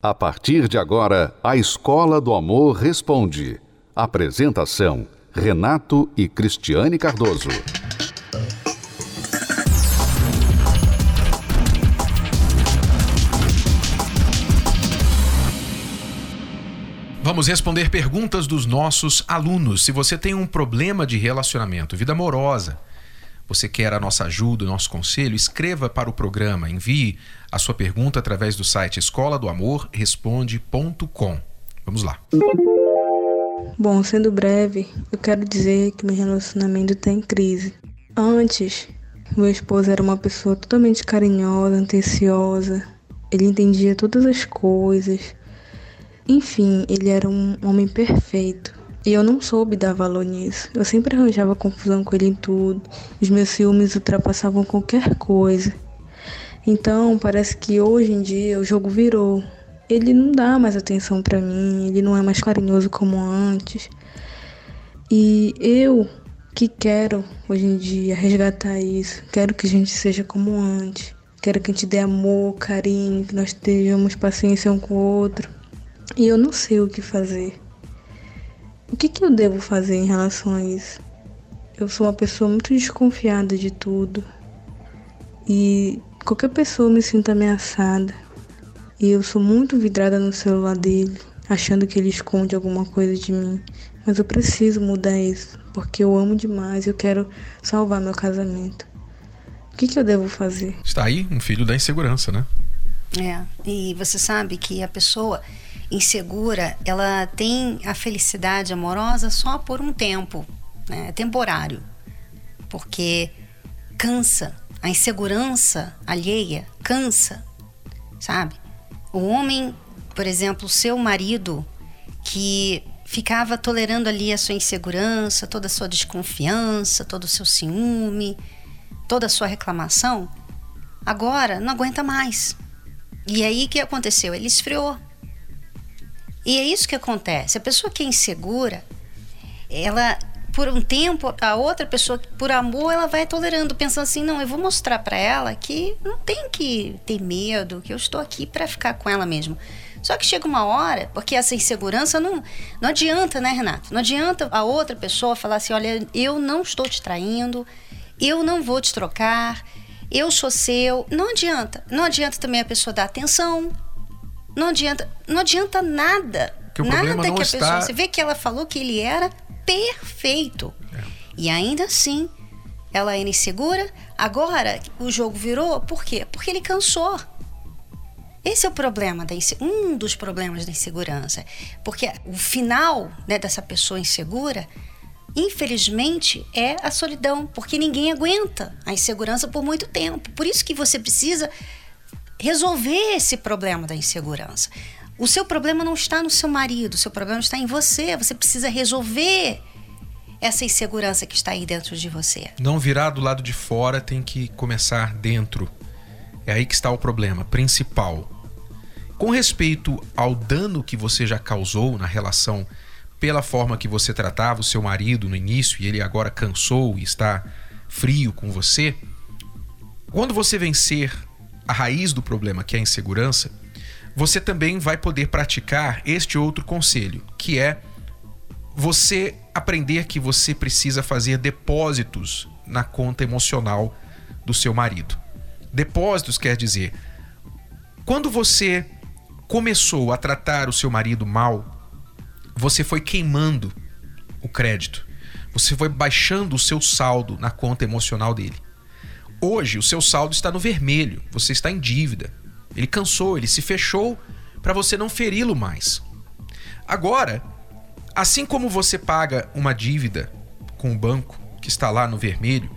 A partir de agora, a Escola do Amor Responde. Apresentação: Renato e Cristiane Cardoso. Vamos responder perguntas dos nossos alunos. Se você tem um problema de relacionamento, vida amorosa, você quer a nossa ajuda, o nosso conselho, escreva para o programa, envie a sua pergunta através do site escola do amor responde.com. Vamos lá. Bom, sendo breve, eu quero dizer que meu relacionamento está em crise. Antes, meu esposo era uma pessoa totalmente carinhosa, atenciosa. Ele entendia todas as coisas. Enfim, ele era um homem perfeito. E eu não soube dar valor nisso. Eu sempre arranjava confusão com ele em tudo. Os meus ciúmes ultrapassavam qualquer coisa. Então, parece que hoje em dia o jogo virou. Ele não dá mais atenção para mim, ele não é mais carinhoso como antes. E eu que quero hoje em dia resgatar isso, quero que a gente seja como antes. Quero que a gente dê amor, carinho, que nós tenhamos paciência um com o outro. E eu não sei o que fazer. O que, que eu devo fazer em relação a isso? Eu sou uma pessoa muito desconfiada de tudo. E qualquer pessoa me sinta ameaçada. E eu sou muito vidrada no celular dele, achando que ele esconde alguma coisa de mim. Mas eu preciso mudar isso, porque eu amo demais e eu quero salvar meu casamento. O que, que eu devo fazer? Está aí um filho da insegurança, né? É, e você sabe que a pessoa insegura, ela tem a felicidade amorosa só por um tempo, né? É temporário. Porque cansa, a insegurança alheia cansa, sabe? O homem, por exemplo, seu marido que ficava tolerando ali a sua insegurança, toda a sua desconfiança, todo o seu ciúme, toda a sua reclamação, agora não aguenta mais. E aí o que aconteceu? Ele esfriou. E é isso que acontece. A pessoa que é insegura, ela por um tempo a outra pessoa por amor ela vai tolerando pensando assim não eu vou mostrar para ela que não tem que ter medo que eu estou aqui para ficar com ela mesmo. Só que chega uma hora porque essa insegurança não não adianta né Renato? Não adianta a outra pessoa falar assim olha eu não estou te traindo eu não vou te trocar eu sou seu. Não adianta. Não adianta também a pessoa dar atenção não adianta, não adianta nada. Que o nada que a está... pessoa. Você vê que ela falou que ele era perfeito. É. E ainda assim, ela era insegura. Agora o jogo virou, por quê? Porque ele cansou. Esse é o problema da um dos problemas da insegurança, porque o final né, dessa pessoa insegura, infelizmente, é a solidão, porque ninguém aguenta a insegurança por muito tempo. Por isso que você precisa resolver esse problema da insegurança. O seu problema não está no seu marido, o seu problema está em você. Você precisa resolver essa insegurança que está aí dentro de você. Não virar do lado de fora, tem que começar dentro. É aí que está o problema principal. Com respeito ao dano que você já causou na relação pela forma que você tratava o seu marido no início e ele agora cansou e está frio com você, quando você vencer a raiz do problema, que é a insegurança, você também vai poder praticar este outro conselho, que é você aprender que você precisa fazer depósitos na conta emocional do seu marido. Depósitos quer dizer, quando você começou a tratar o seu marido mal, você foi queimando o crédito. Você foi baixando o seu saldo na conta emocional dele. Hoje o seu saldo está no vermelho, você está em dívida. Ele cansou, ele se fechou para você não feri-lo mais. Agora, assim como você paga uma dívida com o banco que está lá no vermelho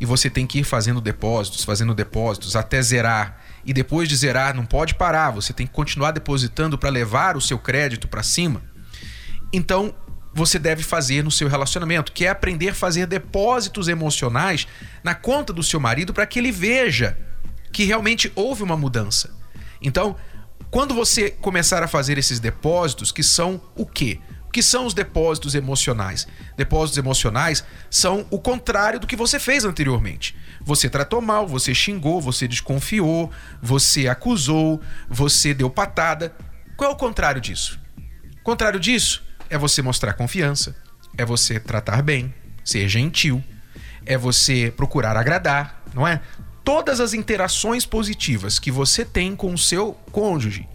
e você tem que ir fazendo depósitos, fazendo depósitos até zerar e depois de zerar não pode parar, você tem que continuar depositando para levar o seu crédito para cima. Então, você deve fazer no seu relacionamento, que é aprender a fazer depósitos emocionais na conta do seu marido para que ele veja que realmente houve uma mudança. Então, quando você começar a fazer esses depósitos, que são o quê? O que são os depósitos emocionais? Depósitos emocionais são o contrário do que você fez anteriormente. Você tratou mal, você xingou, você desconfiou, você acusou, você deu patada. Qual é o contrário disso? Contrário disso é você mostrar confiança, é você tratar bem, ser gentil, é você procurar agradar, não é? Todas as interações positivas que você tem com o seu cônjuge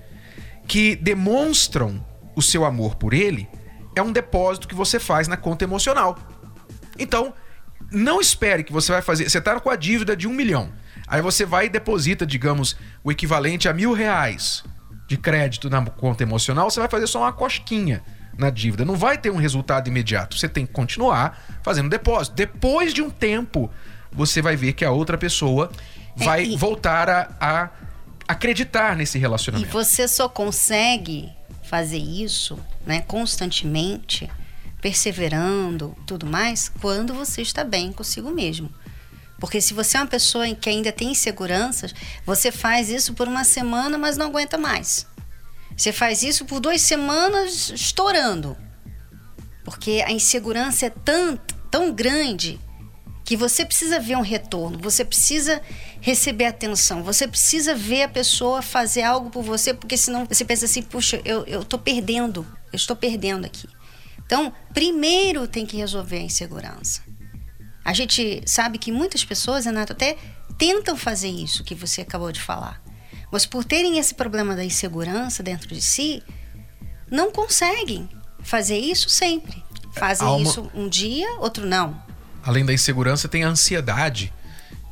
que demonstram o seu amor por ele é um depósito que você faz na conta emocional. Então, não espere que você vai fazer. Você está com a dívida de um milhão. Aí você vai e deposita, digamos, o equivalente a mil reais de crédito na conta emocional, você vai fazer só uma cosquinha na dívida. Não vai ter um resultado imediato. Você tem que continuar fazendo depósito. Depois de um tempo, você vai ver que a outra pessoa é, vai é, e... voltar a, a acreditar nesse relacionamento. E você só consegue fazer isso, né, constantemente, perseverando, tudo mais, quando você está bem consigo mesmo. Porque se você é uma pessoa que ainda tem inseguranças, você faz isso por uma semana, mas não aguenta mais. Você faz isso por duas semanas estourando. Porque a insegurança é tão, tão grande que você precisa ver um retorno, você precisa receber atenção, você precisa ver a pessoa fazer algo por você, porque senão você pensa assim, puxa, eu, tô perdendo, eu estou perdendo aqui. Então, primeiro tem que resolver a insegurança. A gente sabe que muitas pessoas, Renato, até tentam fazer isso que você acabou de falar. Mas por terem esse problema da insegurança dentro de si, não conseguem fazer isso sempre. Fazem uma... isso um dia, outro não. Além da insegurança, tem a ansiedade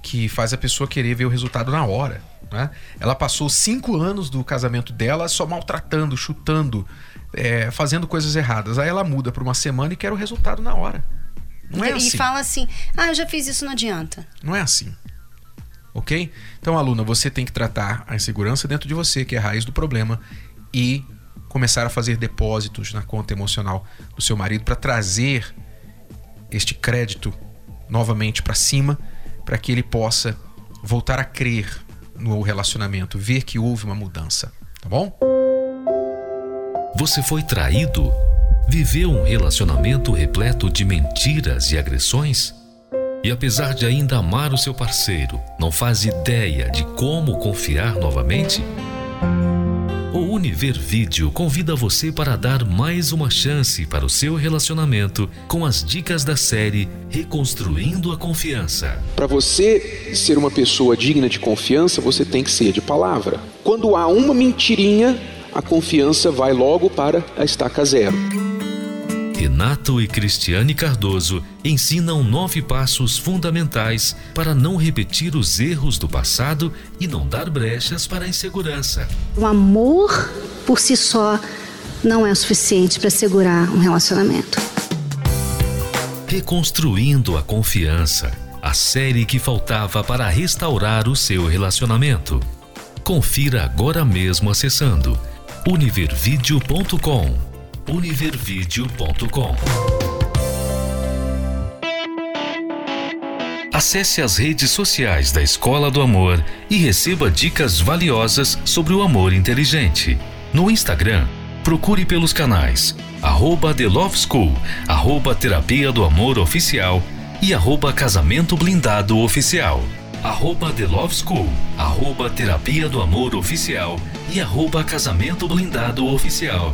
que faz a pessoa querer ver o resultado na hora. Né? Ela passou cinco anos do casamento dela só maltratando, chutando, é, fazendo coisas erradas. Aí ela muda por uma semana e quer o resultado na hora. Não é e, assim. E fala assim: ah, eu já fiz isso, não adianta. Não é assim. Ok? Então, aluna, você tem que tratar a insegurança dentro de você, que é a raiz do problema, e começar a fazer depósitos na conta emocional do seu marido para trazer este crédito novamente para cima, para que ele possa voltar a crer no relacionamento, ver que houve uma mudança, tá bom? Você foi traído? Viveu um relacionamento repleto de mentiras e agressões? E apesar de ainda amar o seu parceiro, não faz ideia de como confiar novamente? O Univer Vídeo convida você para dar mais uma chance para o seu relacionamento com as dicas da série Reconstruindo a Confiança. Para você ser uma pessoa digna de confiança, você tem que ser de palavra. Quando há uma mentirinha, a confiança vai logo para a estaca zero. Renato e Cristiane Cardoso ensinam nove passos fundamentais para não repetir os erros do passado e não dar brechas para a insegurança. O amor por si só não é suficiente para segurar um relacionamento. Reconstruindo a confiança a série que faltava para restaurar o seu relacionamento. Confira agora mesmo acessando univervideo.com univervideo.com. Acesse as redes sociais da Escola do Amor e receba dicas valiosas sobre o amor inteligente. No Instagram, procure pelos canais arroba The Love School, arroba Terapia do Amor Oficial e arroba Casamento Blindado Oficial. Arroba The Love School, arroba Terapia do Amor Oficial e arroba Casamento Blindado Oficial.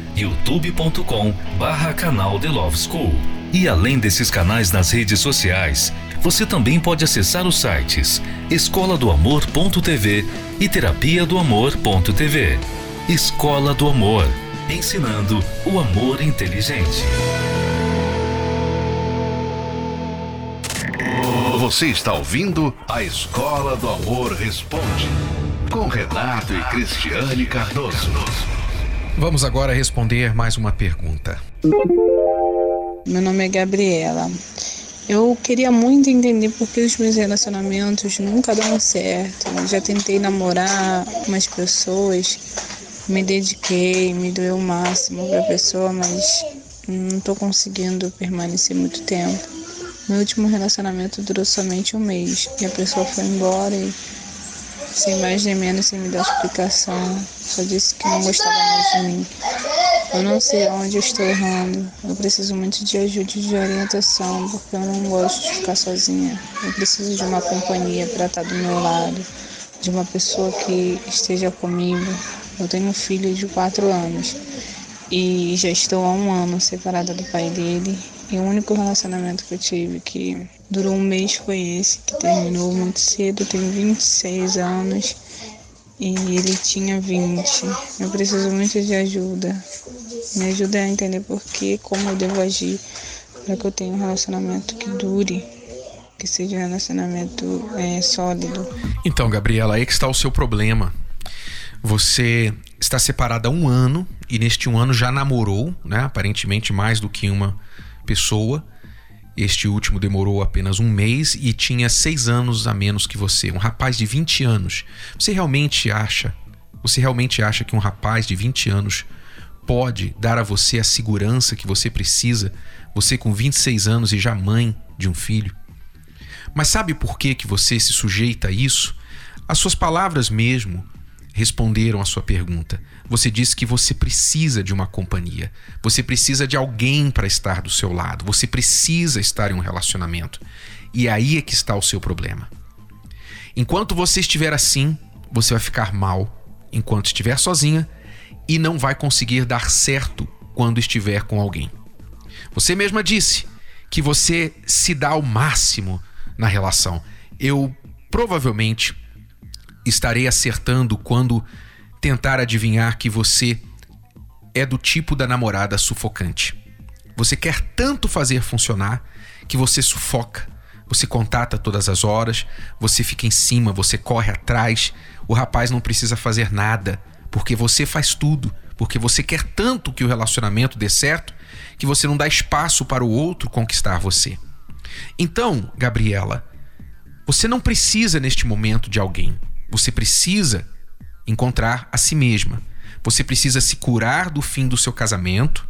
youtube.com barra canal The Love School. E além desses canais nas redes sociais, você também pode acessar os sites escola do amor.tv e terapia do amor.tv. Escola do Amor, ensinando o amor inteligente. Você está ouvindo a Escola do Amor Responde, com Renato e Cristiane Cardoso. Vamos agora responder mais uma pergunta. Meu nome é Gabriela. Eu queria muito entender por que os meus relacionamentos nunca dão certo. Eu já tentei namorar umas pessoas Me dediquei, me doei o máximo para a pessoa, mas não estou conseguindo permanecer muito tempo. Meu último relacionamento durou somente um mês e a pessoa foi embora e sem mais nem menos, sem me dar explicação, só disse que não gostava mais de mim. Eu não sei onde eu estou errando. Eu preciso muito de ajuda e de orientação, porque eu não gosto de ficar sozinha. Eu preciso de uma companhia para estar do meu lado, de uma pessoa que esteja comigo. Eu tenho um filho de quatro anos e já estou há um ano separada do pai dele. E o único relacionamento que eu tive que durou um mês foi esse, que terminou muito cedo. Eu tenho 26 anos e ele tinha 20. Eu preciso muito de ajuda. Me ajuda a entender por que, como eu devo agir para que eu tenha um relacionamento que dure, que seja um relacionamento é, sólido. Então, Gabriela, aí que está o seu problema. Você está separada há um ano e neste um ano já namorou, né? Aparentemente mais do que uma pessoa. Este último demorou apenas um mês e tinha seis anos a menos que você, um rapaz de 20 anos. Você realmente acha? Você realmente acha que um rapaz de 20 anos pode dar a você a segurança que você precisa, você com 26 anos e já mãe de um filho? Mas sabe por que, que você se sujeita a isso? As suas palavras mesmo responderam a sua pergunta. Você disse que você precisa de uma companhia. Você precisa de alguém para estar do seu lado. Você precisa estar em um relacionamento. E aí é que está o seu problema. Enquanto você estiver assim, você vai ficar mal. Enquanto estiver sozinha e não vai conseguir dar certo quando estiver com alguém. Você mesma disse que você se dá ao máximo na relação. Eu provavelmente estarei acertando quando tentar adivinhar que você é do tipo da namorada sufocante. Você quer tanto fazer funcionar que você sufoca. Você contata todas as horas, você fica em cima, você corre atrás. O rapaz não precisa fazer nada, porque você faz tudo, porque você quer tanto que o relacionamento dê certo que você não dá espaço para o outro conquistar você. Então, Gabriela, você não precisa neste momento de alguém. Você precisa encontrar a si mesma. Você precisa se curar do fim do seu casamento,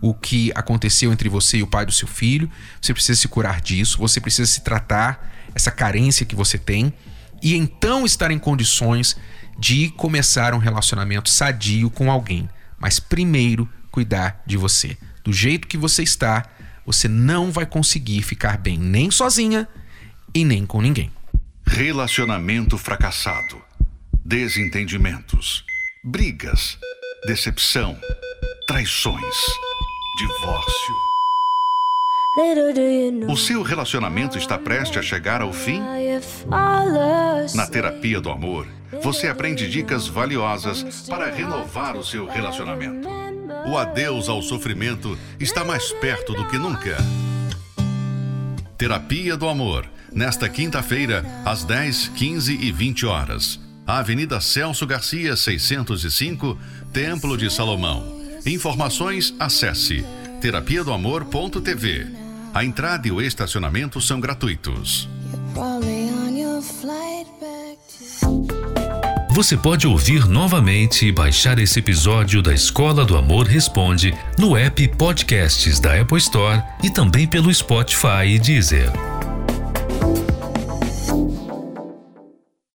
o que aconteceu entre você e o pai do seu filho. Você precisa se curar disso. Você precisa se tratar essa carência que você tem e então estar em condições de começar um relacionamento sadio com alguém. Mas primeiro, cuidar de você. Do jeito que você está, você não vai conseguir ficar bem nem sozinha e nem com ninguém. Relacionamento fracassado, desentendimentos, brigas, decepção, traições, divórcio. O seu relacionamento está prestes a chegar ao fim? Na terapia do amor, você aprende dicas valiosas para renovar o seu relacionamento. O adeus ao sofrimento está mais perto do que nunca. Terapia do Amor nesta quinta-feira, às 10, 15 e 20 horas. Avenida Celso Garcia, 605, Templo de Salomão. Informações, acesse terapia do amor.tv. A entrada e o estacionamento são gratuitos. Você pode ouvir novamente e baixar esse episódio da Escola do Amor Responde no app Podcasts da Apple Store e também pelo Spotify e Deezer.